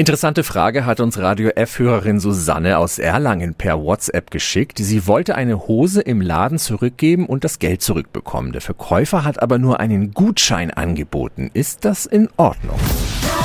Interessante Frage hat uns Radio F-Hörerin Susanne aus Erlangen per WhatsApp geschickt. Sie wollte eine Hose im Laden zurückgeben und das Geld zurückbekommen. Der Verkäufer hat aber nur einen Gutschein angeboten. Ist das in Ordnung?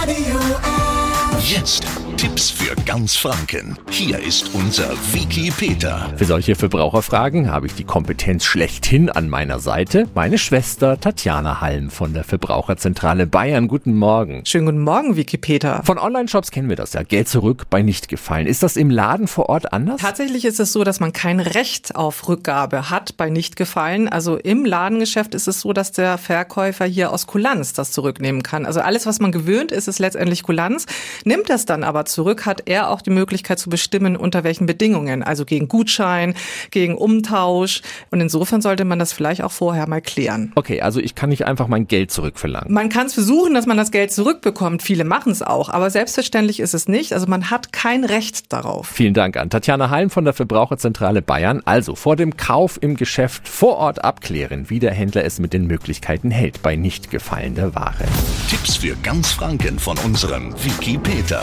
Radio F. Jetzt Tipps für ganz Franken. Hier ist unser Wiki Peter. Für solche Verbraucherfragen habe ich die Kompetenz schlechthin an meiner Seite. Meine Schwester Tatjana Halm von der Verbraucherzentrale Bayern. Guten Morgen. Schönen guten Morgen, Wikipedia. Von Online-Shops kennen wir das ja. Geld zurück bei Nichtgefallen. Ist das im Laden vor Ort anders? Tatsächlich ist es so, dass man kein Recht auf Rückgabe hat bei Nichtgefallen. Also im Ladengeschäft ist es so, dass der Verkäufer hier aus Kulanz das zurücknehmen kann. Also alles, was man gewöhnt ist, ist letztendlich Kulanz. Nimmt das dann aber zurück, hat er auch die Möglichkeit zu bestimmen, unter welchen Bedingungen. Also gegen Gutschein, gegen Umtausch. Und insofern sollte man das vielleicht auch vorher mal klären. Okay, also ich kann nicht einfach mein Geld zurückverlangen. Man kann es versuchen, dass man das Geld zurückbekommt. Viele machen es auch. Aber selbstverständlich ist es nicht. Also man hat kein Recht darauf. Vielen Dank an Tatjana Halm von der Verbraucherzentrale Bayern. Also vor dem Kauf im Geschäft vor Ort abklären, wie der Händler es mit den Möglichkeiten hält bei nicht gefallener Ware. Tipps für ganz Franken von unserem Wiki Peter.